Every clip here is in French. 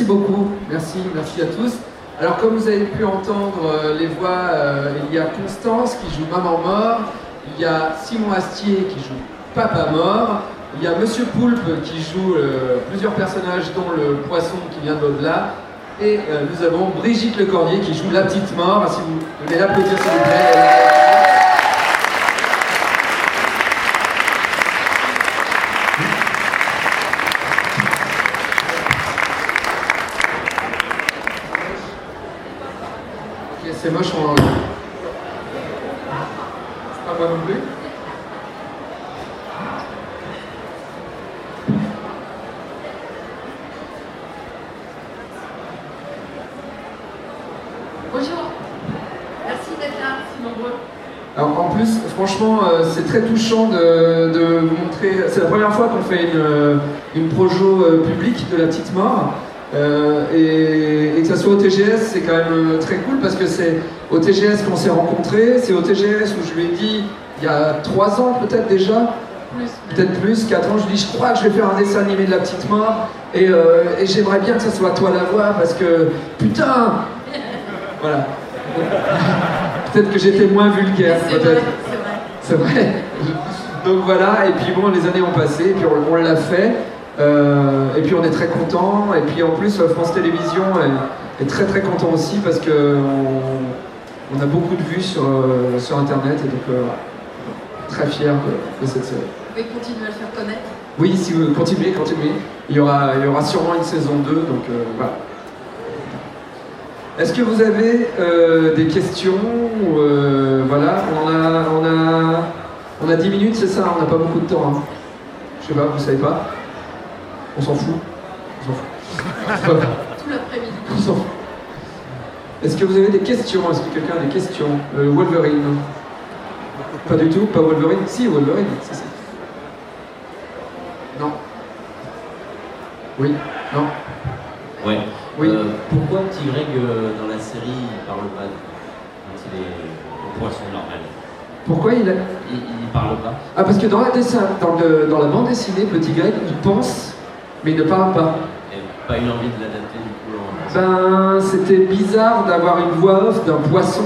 Merci beaucoup, merci, merci à tous. Alors comme vous avez pu entendre euh, les voix, euh, il y a Constance qui joue Maman mort, il y a Simon Astier qui joue Papa mort, il y a Monsieur Poulpe qui joue euh, plusieurs personnages dont le poisson qui vient de l'au-delà, et nous avons Brigitte Lecordier qui joue la petite mort. Si vous voulez l'applaudir s'il vous plaît. Ok, c'est moche, on C'est pas moi non plus. Bonjour. Merci d'être là, si nombreux. Alors en plus, franchement, euh, c'est très touchant de, de vous montrer. C'est la première fois qu'on fait une, une projo euh, publique de la petite mort. Euh, et, et que ça soit au TGS, c'est quand même euh, très cool parce que c'est au TGS qu'on s'est rencontrés. C'est au TGS où je lui ai dit, il y a trois ans peut-être déjà, peut-être plus, 4 ans, je lui dis je crois que je vais faire un dessin animé de la petite mort et, euh, et j'aimerais bien que ce soit toi la voix parce que putain Voilà. peut-être que j'étais moins vulgaire, peut-être. C'est vrai. Donc voilà, et puis bon, les années ont passé, et puis on, on l'a fait, euh, et puis on est très content, et puis en plus France Télévisions est, est très très content aussi parce que on, on a beaucoup de vues sur, euh, sur Internet, et donc euh, très fier de, de cette série. Vous pouvez continuer à le faire connaître? Oui, si vous continuez, continuez. Il y aura, il y aura sûrement une saison 2, donc euh, voilà. Est-ce que vous avez euh, des questions euh, Voilà, on a, on, a, on a 10 minutes, c'est ça, on n'a pas beaucoup de temps. hein. Je sais pas, vous savez pas On s'en fout On s'en fout. Tout l'après-midi. on s'en fout. Est-ce que vous avez des questions? Est-ce que quelqu'un a des questions? Euh, Wolverine Pas du tout Pas Wolverine Si, Wolverine, c'est ça. Non. Oui Non Ouais. Oui. Euh, pourquoi Petit Greg euh, dans la série il parle pas quand il est au poisson normal? Pourquoi il a... il, il parle pas Ah, parce que dans la, dessin, dans, le- dans la bande dessinée, Petit Greg, il pense, mais il ne parle pas. Et pas eu envie de l'adapter du coup en. Ben, c'était bizarre d'avoir une voix off d'un poisson.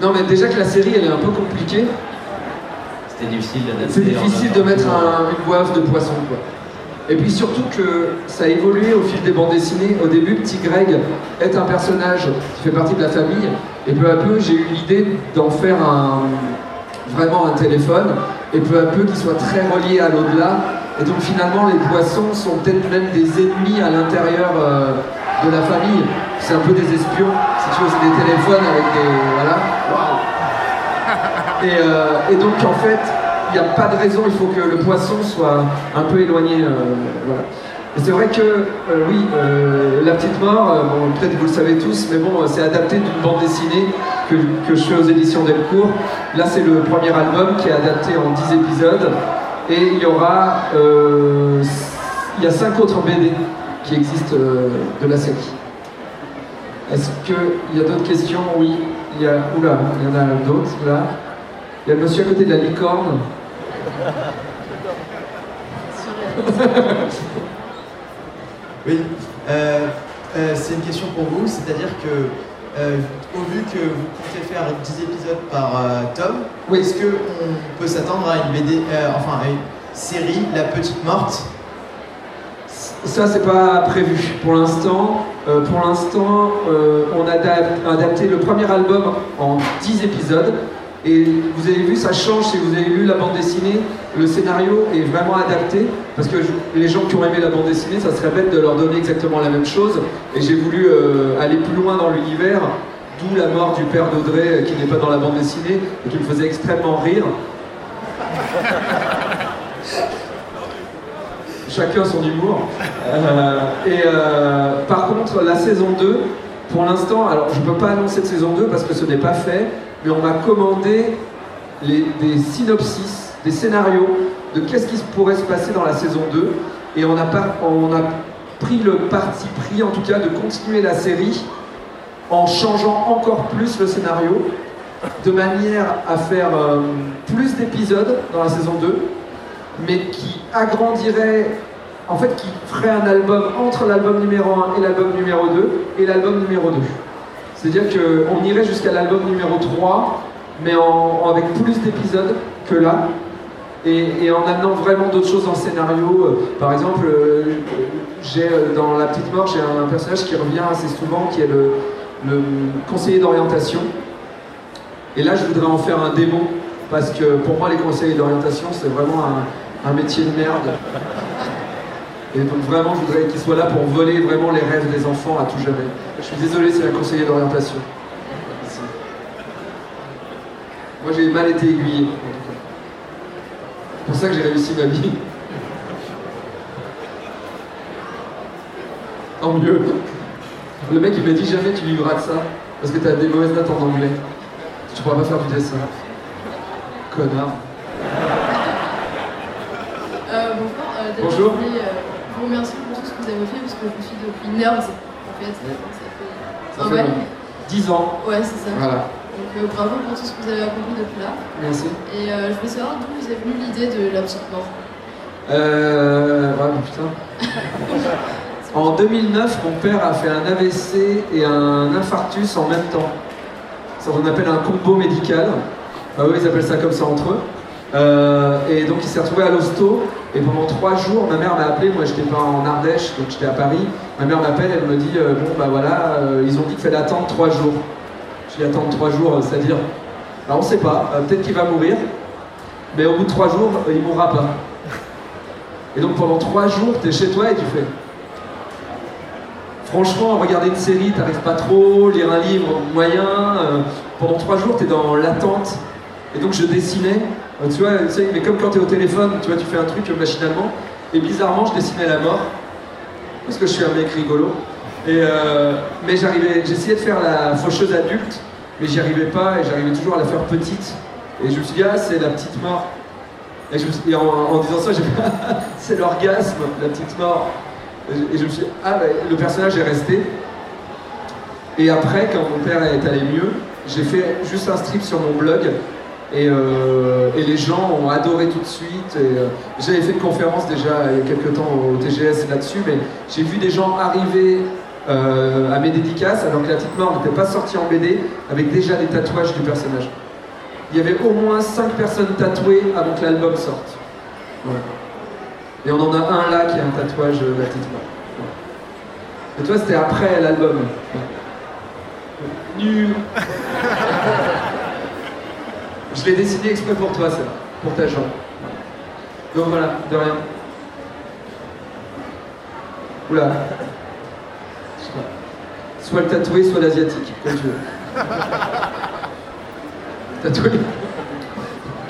Non, mais déjà que la série, elle est un peu compliquée. C'était difficile d'adapter. C'est difficile de mettre un- une voix off de poisson, quoi. Et puis surtout que ça a évolué au fil des bandes dessinées. Au début, Petit Greg est un personnage qui fait partie de la famille. Et peu à peu, j'ai eu l'idée d'en faire un, vraiment un téléphone. Et peu à peu, qu'il soit très relié à l'au-delà. Et donc finalement, les poissons sont peut-être même des ennemis à l'intérieur euh, de la famille. C'est un peu des espions. Si tu veux, c'est des téléphones avec des... Voilà. Waouh Et, euh, et donc en fait, n'y a pas de raison, il faut que le poisson soit un peu éloigné. euh, voilà. Et c'est vrai que, euh, oui, euh, La Petite Mort, peut-être vous le savez tous, mais bon, c'est adapté d'une bande dessinée que, je fais aux éditions Delcourt. Là, c'est le premier album qui est adapté en 10 épisodes. Et il y aura. il y a 5 autres BD qui existent de la série. Est-ce qu'il y a d'autres questions? Oui. Il y a. Oula, il y en a d'autres là. Il y a le monsieur à côté de la licorne. Oui, euh, euh, c'est une question pour vous, c'est-à-dire que euh, au vu que vous comptez faire 10 épisodes par tome, Oui. est-ce qu'on peut s'attendre à une BD, enfin à une série, La Petite Morte? Ça, c'est pas prévu pour l'instant. Euh, pour l'instant, euh, on a adap- adapté le premier album en 10 épisodes. Et vous avez vu, ça change si vous avez lu la bande dessinée. Le scénario est vraiment adapté. Parce que les gens qui ont aimé la bande dessinée, ça serait bête de leur donner exactement la même chose. Et j'ai voulu euh, aller plus loin dans l'univers. D'où la mort du père d'Audrey, euh, qui n'est pas dans la bande dessinée, et qui me faisait extrêmement rire. Chacun son humour. Euh, et par contre, la saison 2, pour l'instant, alors je ne peux pas annoncer de saison 2 parce que ce n'est pas fait, mais on m'a commandé des synopsis, des scénarios de qu'est-ce qui pourrait se passer dans la saison 2. Et on a, pas- on a pris le parti pris, en tout cas, de continuer la série en changeant encore plus le scénario, de manière à faire euh, plus d'épisodes dans la saison 2, mais qui agrandirait en fait, qui ferait un album entre l'album numéro 1 et l'album numéro 2 et l'album numéro 2. C'est-à-dire qu'on irait jusqu'à l'album numéro 3, mais avec plus d'épisodes que là, et, en amenant vraiment d'autres choses dans le scénario. Euh, par exemple, euh, j'ai euh, dans La Petite Mort, j'ai un personnage qui revient assez souvent, qui est le, conseiller d'orientation. Et là, je voudrais en faire un démon, parce que pour moi, les conseillers d'orientation, c'est vraiment un métier de merde. Et donc vraiment, je voudrais qu'il soit là pour voler vraiment les rêves des enfants à tout jamais. Je suis désolé, c'est un conseiller d'orientation. Moi, j'ai mal été aiguillé. C'est pour ça que j'ai réussi ma vie. Tant mieux. Le mec, il m'a dit jamais tu vivras de ça, parce que tu as des mauvaises notes en anglais. Tu pourras pas faire du dessin. Connard. Euh, bonjour. Euh, bonjour. Euh, vous remercier pour tout ce que vous avez fait, parce que je suis depuis une heure, en fait. Ça fait, 10 ans. Ouais, c'est ça. Voilà. Donc euh, bravo pour tout ce que vous avez accompli depuis là. Merci. Et euh, je voulais savoir d'où vous est venue l'idée de la petite mort. Euh. Ouais, putain. en 2009, mon père a fait un AVC et un infarctus en même temps. Ça qu'on appelle un combo médical. Ah oui, ils appellent ça comme ça entre eux. Euh, et donc il s'est retrouvé à l'hosto et pendant trois jours, ma mère m'a appelé, moi j'étais pas en Ardèche, donc j'étais à Paris. Ma mère m'appelle, elle me dit bon bah voilà, ils ont dit qu'il fallait attendre trois jours. Je vais attendre trois jours, c'est-à-dire, alors on sait pas, euh, peut-être qu'il va mourir, mais au bout de trois jours, euh, il mourra pas. Et donc pendant trois jours, tu es chez toi et tu fais. Franchement, regarder une série, t'arrives pas trop, lire un livre moyen. Euh, pendant trois jours, tu es dans l'attente. Et donc je dessinais, tu vois, mais comme quand tu es au téléphone, tu vois, tu fais un truc machinalement. Et bizarrement, je dessinais la mort. Parce que je suis un mec rigolo. Et, euh, mais j'arrivais, j'essayais de faire la faucheuse adulte, mais j'y arrivais pas et j'arrivais toujours à la faire petite. Et je me suis dit, ah, c'est la petite mort. Et, je en, disant ça, j'ai c'est l'orgasme, la petite mort. Et je, me suis dit, ah, bah, le personnage est resté. Et après, quand mon père est allé mieux, j'ai fait juste un strip sur mon blog. Et, euh, et, les gens ont adoré tout de suite. Euh, j'avais fait une conférence déjà il y a quelques temps au TGS là-dessus, mais j'ai vu des gens arriver euh, à mes dédicaces, alors que la petite mort n'était pas sortie en BD, avec déjà des tatouages du personnage. Il y avait au moins 5 personnes tatouées avant que l'album sorte. Et on en a un là qui a un tatouage de la petite mort. Et toi, c'était après l'album. Nul Je l'ai dessiné exprès pour toi, ça, pour ta jambe. Donc voilà, de rien. Oula. Soit le tatoué, soit l'asiatique, comme tu veux. tatoué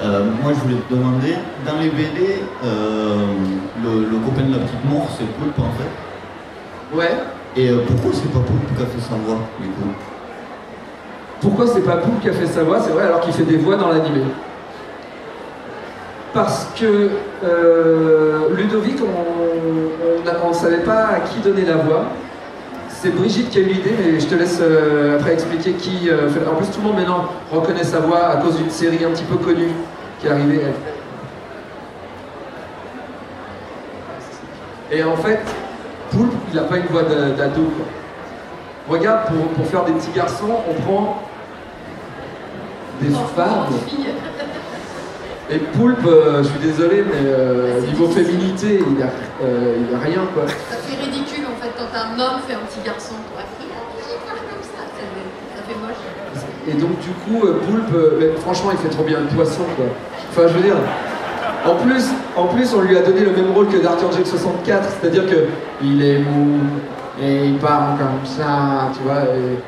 euh, moi, je voulais te demander, dans les BD, euh, le, copain de la petite mort, c'est Poulpe en fait. Ouais. Et euh, pourquoi c'est pas Poulpe qui a fait sa voix, du coup? Pourquoi c'est pas Poulpe qui a fait sa voix? C'est vrai, alors qu'il fait des voix dans l'animé. Parce que Ludovic, on ne savait pas à qui donner la voix. C'est Brigitte qui a eu l'idée, mais je te laisse euh, après expliquer qui euh. En plus, tout le monde maintenant reconnaît sa voix à cause d'une série un petit peu connue qui est arrivée. Et en fait, Poulpe, il n'a pas une voix d'ado. Regarde, pour, faire des petits garçons, on prend des femmes. Et Poulpe, euh, je suis désolé, mais niveau féminité, il n'a a rien quoi. Ça fait ridicule quand un homme fait un petit garçon, fait. Et donc du coup, euh, Poulpe, euh, franchement, il fait trop bien le poisson, quoi. Enfin, je veux dire, en plus, en plus, on lui a donné le même rôle que d'Arthur Jack 64, c'est-à-dire que il est mou et il parle comme ça, tu vois.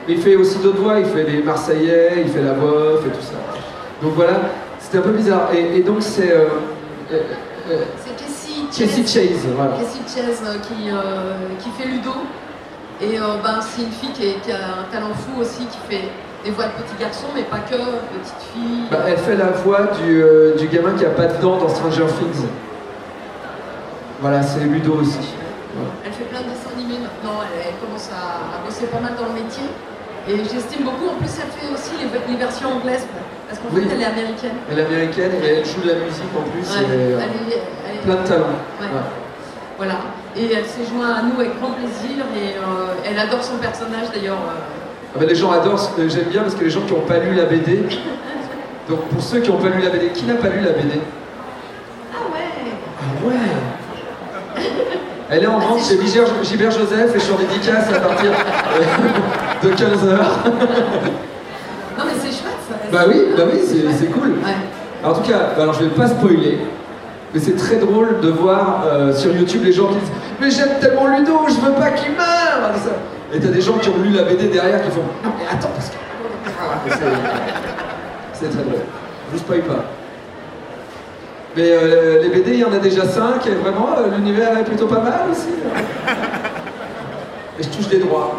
il fait aussi d'autres voix, il fait les Marseillais, il fait la voix, et tout ça. Donc voilà, c'était un peu bizarre. Et, donc c'est euh, Cassie Chase, voilà. Cassie Chase euh, qui, euh, qui fait Ludo. Et euh, ben, c'est une fille qui, a un talent fou aussi, qui fait des voix de petits garçons, mais pas que, petite fille. Bah, elle fait la voix du, du, gamin qui a pas de dents dans Stranger Things. Voilà, c'est Ludo aussi. Elle fait plein de dessins animés maintenant, elle, commence à, bosser pas mal dans le métier. Et j'estime beaucoup, en plus elle fait aussi les, versions anglaises, parce qu'en fait elle est américaine. Elle est américaine et elle joue de la musique en plus plein de talent. Voilà. Et elle s'est jointe à nous avec grand plaisir et euh, elle adore son personnage d'ailleurs. Ah ben, les gens adorent, j'aime bien parce que les gens qui n'ont pas lu la BD. Donc pour ceux qui n'ont pas lu la BD, qui n'a pas lu la BD Ah ouais Ah ouais Elle est en vente chez Gilbert Joseph et je suis en dédicace à partir de 15h. Non mais c'est chouette ça. Bah oui, bah oui, c'est cool. Ouais. En tout cas, alors je vais pas spoiler, mais c'est très drôle de voir euh, sur YouTube les gens qui disent Mais j'aime tellement Ludo, je veux pas qu'il meure. Et t'as des gens qui ont lu la BD derrière qui font Non mais attends, parce que. C'est- C'est très drôle. Je vous spoil pas. Mais euh, les BD, il y en a déjà 5 et vraiment euh, l'univers est plutôt pas mal aussi. Et je touche des droits.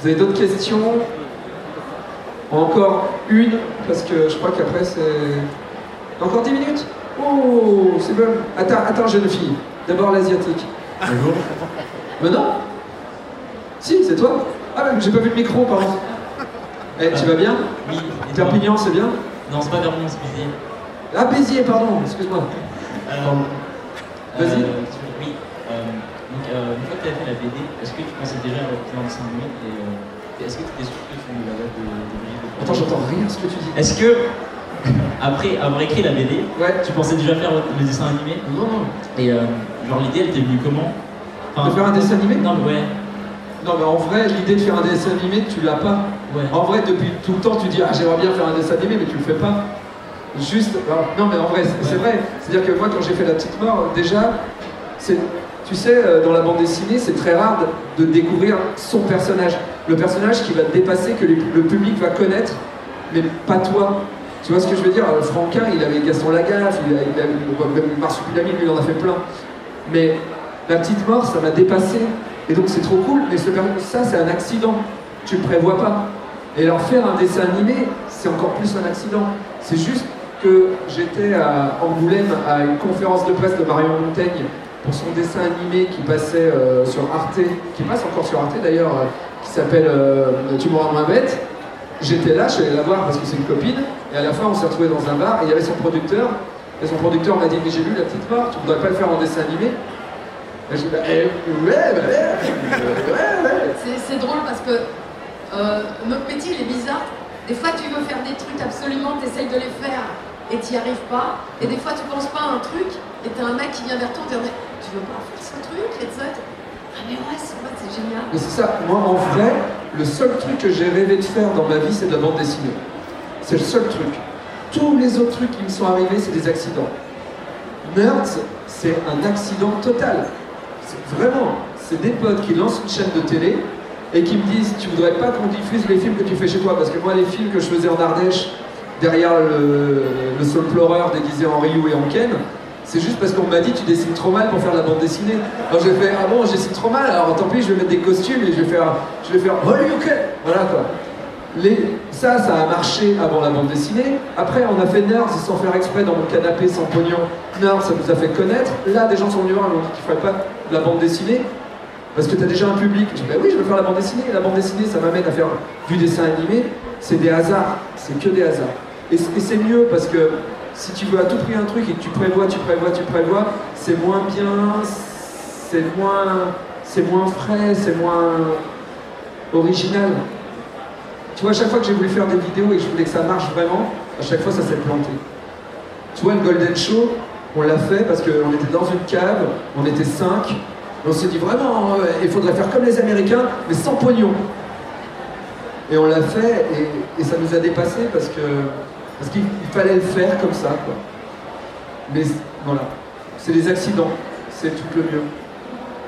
Vous avez d'autres questions? Encore une, parce que je crois qu'après c'est. Encore 10 minutes? Oh, c'est bon. Attends, attends, jeune fille. D'abord l'asiatique. Bonjour. Mais non Si, c'est toi Ah, j'ai pas vu le micro, pardon. Eh, tu vas bien? Oui. Perpignan, c'est bien? Non, c'est pas Perpignan, c'est Béziers. Ah, Béziers, pardon, excuse-moi. Euh, Vas-y. euh, oui. euh, donc, une fois que tu as fait la BD, est-ce que tu pensais déjà à représenter un dessin animé et est-ce que tu étais sûr que tu avais de, de de Attends, j'entends rien ce que tu dis. Est-ce que, après avoir écrit la BD, Ouais. tu pensais déjà faire le dessin animé? Non, non. Et euh, genre l'idée, elle t'est venue comment? De faire un dessin animé? Non, mais ouais. Non, mais en vrai, l'idée de faire un dessin animé, tu l'as pas. Ouais. En vrai, depuis tout le temps, tu dis, ah, j'aimerais bien faire un dessin animé, mais tu le fais pas. Juste, alors, non, mais en vrai, c'est Ouais. vrai. C'est-à-dire que moi, quand j'ai fait La Petite Mort, déjà, c'est, tu sais, euh, dans la bande dessinée, c'est très rare de, de découvrir son personnage. Le personnage qui va te dépasser, que les- le public va connaître, mais pas toi. Tu vois ce que je veux dire? Euh, Franquin, il avait Gaston Lagaffe, il même Marsupilami, lui, il en a fait plein. Mais La Petite Mort, ça m'a dépassé. Et donc, c'est trop cool, mais ce ça, c'est un accident. Tu le prévois pas. Et alors, faire un dessin animé, c'est encore plus un accident. C'est juste que j'étais à Angoulême à une conférence de presse de Marion Montaigne pour son dessin animé qui passait euh, sur Arte, qui passe encore sur Arte d'ailleurs, euh, qui s'appelle euh, Tu rends moins bête. J'étais là, je suis allé la voir parce que c'est une copine, et à la fin on s'est retrouvés dans un bar et il y avait son producteur, et son producteur m'a dit Mais j'ai lu la petite mort, tu voudrais pas le faire en dessin animé? Et j'ai dit bah, eh, Ouais, bah, ouais, ouais, ouais. C'est drôle parce que euh, notre métier il est bizarre. Des fois tu veux faire des trucs absolument, tu essayes de les faire et tu n'y arrives pas. Et des fois tu penses pas à un truc et t'as un mec qui vient vers toi et te dit Tu veux pas faire ce truc Et tu- Ah mais ouais, c'est génial. Mais c'est ça, moi en vrai, le seul truc que j'ai rêvé de faire dans ma vie, c'est de la bande dessinée. C'est le seul truc. Tous les autres trucs qui me sont arrivés, c'est des accidents. Nerds, c'est un accident total. Vraiment, c'est des potes qui lancent une chaîne de télé et qui me disent Tu voudrais pas qu'on diffuse les films que tu fais chez toi? Parce que moi, les films que je faisais en Ardèche, derrière le, le Soul Pleureur déguisé en Ryu et en Ken, c'est juste parce qu'on m'a dit tu dessines trop mal pour faire la bande dessinée. Alors j'ai fait ah bon je dessine trop mal? Alors tant pis je vais mettre des costumes et je vais faire je vais faire Horyuken voilà quoi. Ça ça a marché avant la bande dessinée. Après on a fait Nerds sans faire exprès dans mon canapé sans pognon. Nerds ça nous a fait connaître. Là des gens sont venus voir et m'ont dit tu ferais pas la bande dessinée? Parce que tu as déjà un public. Je dis bah oui je veux faire la bande dessinée. La bande dessinée ça m'amène à faire du dessin animé. C'est des hasards. C'est que des hasards. Et, c'est mieux parce que si tu veux à tout prix un truc et que tu prévois, tu prévois, tu prévois, c'est moins bien, c'est moins, c'est moins frais, c'est moins original. Tu vois, à chaque fois que j'ai voulu faire des vidéos et que je voulais que ça marche vraiment, à chaque fois ça s'est planté. Tu vois, le Golden Show, on l'a fait parce qu'on était dans une cave, on était cinq, on s'est dit vraiment, euh, il faudrait faire comme les Américains, mais sans pognon. Et on l'a fait et, ça nous a dépassé parce que parce qu'il il fallait le faire comme ça. Mais voilà, c'est les accidents, c'est tout le mieux.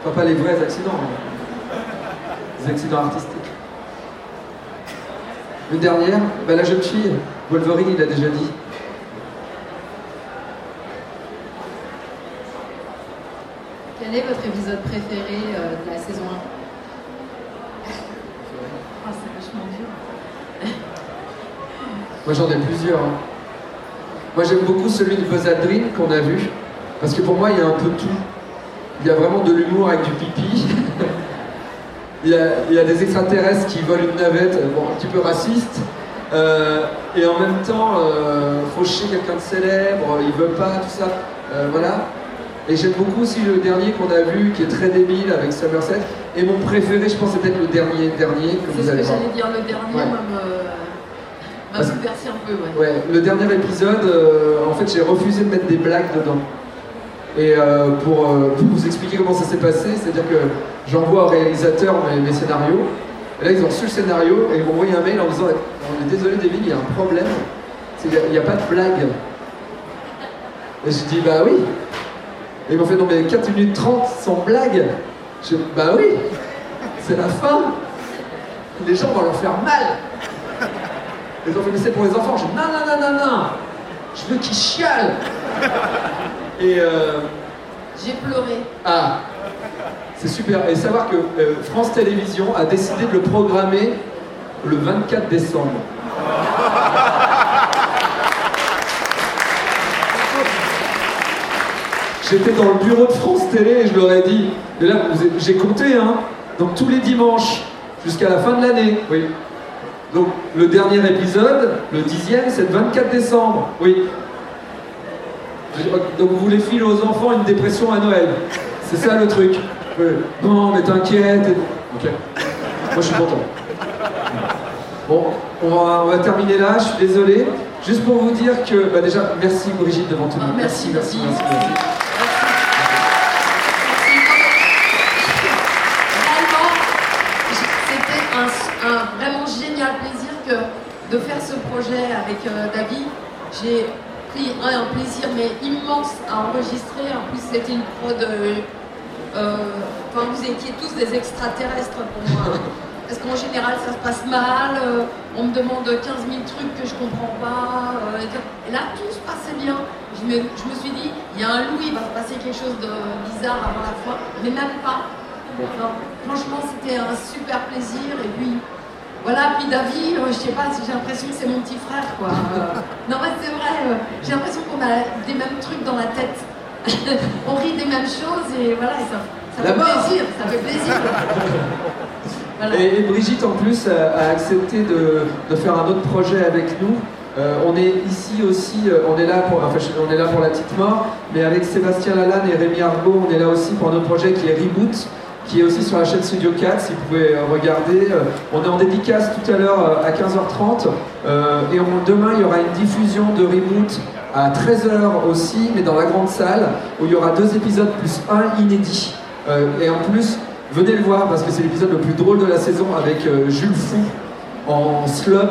Enfin, pas les vrais accidents, les accidents artistiques. Une dernière, bah, la jeune fille, Wolverine, il a déjà dit. Quel est votre épisode préféré euh, de la saison 1 Ah, c'est vachement dur. Moi j'en ai plusieurs. hein. Moi j'aime beaucoup celui de Buzz Aldrin qu'on a vu, parce que pour moi il y a un peu tout. Il y a vraiment de l'humour avec du pipi. il, y a, il y a des extraterrestres qui volent une navette, bon, un petit peu raciste. Euh, et en même temps, euh, faucher quelqu'un de célèbre, il veut pas, tout ça. Euh, voilà. Et j'aime beaucoup aussi le dernier qu'on a vu, qui est très débile avec Somerset. Et mon préféré, je pense, c'est peut-être le dernier, dernier que C'est vous ce allez que voir. j'allais dire, le dernier Ouais. m'a me- m'a Parce- bouleversé un peu, ouais. Ouais, le dernier épisode, euh, en fait, j'ai refusé de mettre des blagues dedans. Et euh, pour, euh, pour vous expliquer comment ça s'est passé, c'est-à-dire que j'envoie au réalisateur mes, mes scénarios. Et là, ils ont reçu le scénario et ils m'ont envoyé un mail en disant On est désolé, David, il y a un problème. C'est qu'il n'y a, pas de blague. Et je dis Bah oui. Et ils m'ont fait Non, mais 4 minutes 30 sans blague. Je Bah oui, c'est la fin. Les gens vont leur faire mal. Ils ont fait mais c'est pour les enfants. Je dis non, non, non, non, non. Je veux qu'ils chialent. Et euh, J'ai pleuré. ah, c'est super. Et savoir que euh, France Télévisions a décidé de le programmer le 24 décembre. J'étais dans le bureau de France Télé et je leur ai dit, mais là, j'ai compté, hein, donc tous les dimanches, jusqu'à la fin de l'année, oui. Donc le dernier épisode, le dixième, c'est le 24 décembre, oui. Donc vous voulez filer aux enfants une dépression à Noël. C'est ça le truc. Oui. Non, mais t'inquiète. Ok. Moi je suis content. Bon, on va, on va terminer là, je suis désolé. Juste pour vous dire que, bah déjà, merci Brigitte devant tout le Ah, monde. merci, merci. merci, merci. Vraiment, c'était un, un vraiment génial plaisir que de faire ce projet avec euh, David. J'ai pris un, un plaisir mais immense à enregistrer. En plus, c'était une prod. euh, euh, Enfin, vous étiez tous des extraterrestres pour moi. Parce qu'en général, ça se passe mal. euh, on me demande 15 000 trucs que je comprends pas. et là, tout se passait bien. Je me, je me suis dit, il y a un loup, il va se passer quelque chose de bizarre avant la fin. Mais même pas. Non, franchement, c'était un super plaisir. Et puis, voilà, puis David, euh, je sais pas, j'ai l'impression que c'est mon petit frère, quoi. Euh, non, mais c'est vrai, euh, j'ai l'impression qu'on a des mêmes trucs dans la tête. on rit des mêmes choses et voilà, et ça, ça fait plaisir, ça fait plaisir. Voilà. Et, et Brigitte, en plus, a, a accepté de, de faire un autre projet avec nous. Euh, on est ici aussi, on est là pour, enfin, on est là pour la petite mort, mais avec Sébastien Lalanne et Rémi Argot, on est là aussi pour un autre projet qui est Reboot, qui est aussi sur la chaîne Studio 4, si vous pouvez euh, regarder. Euh, on est en dédicace tout à l'heure euh, à 15h30, euh, et demain il y aura une diffusion de Reboot à 13h aussi, mais dans la grande salle, où il y aura deux épisodes plus un inédit. Et en plus, venez le voir parce que c'est l'épisode le plus drôle de la saison avec Jules Fou en slub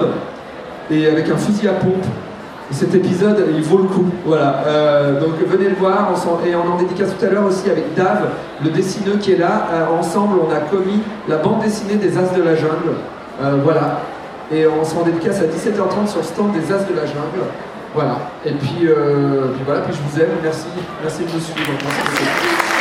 et avec un fusil à pompe. Et cet épisode, il vaut le coup. Voilà. Euh, donc venez le voir. Et on en dédicace tout à l'heure aussi avec Dave, le dessineux qui est là. Euh, ensemble, on a commis la bande dessinée des As de la Jungle. Euh, voilà. Et on s'en dédicace à 17h30 sur le stand des As de la Jungle. Voilà. Et puis, voilà. Puis je vous aime. Merci. Merci de me suivre.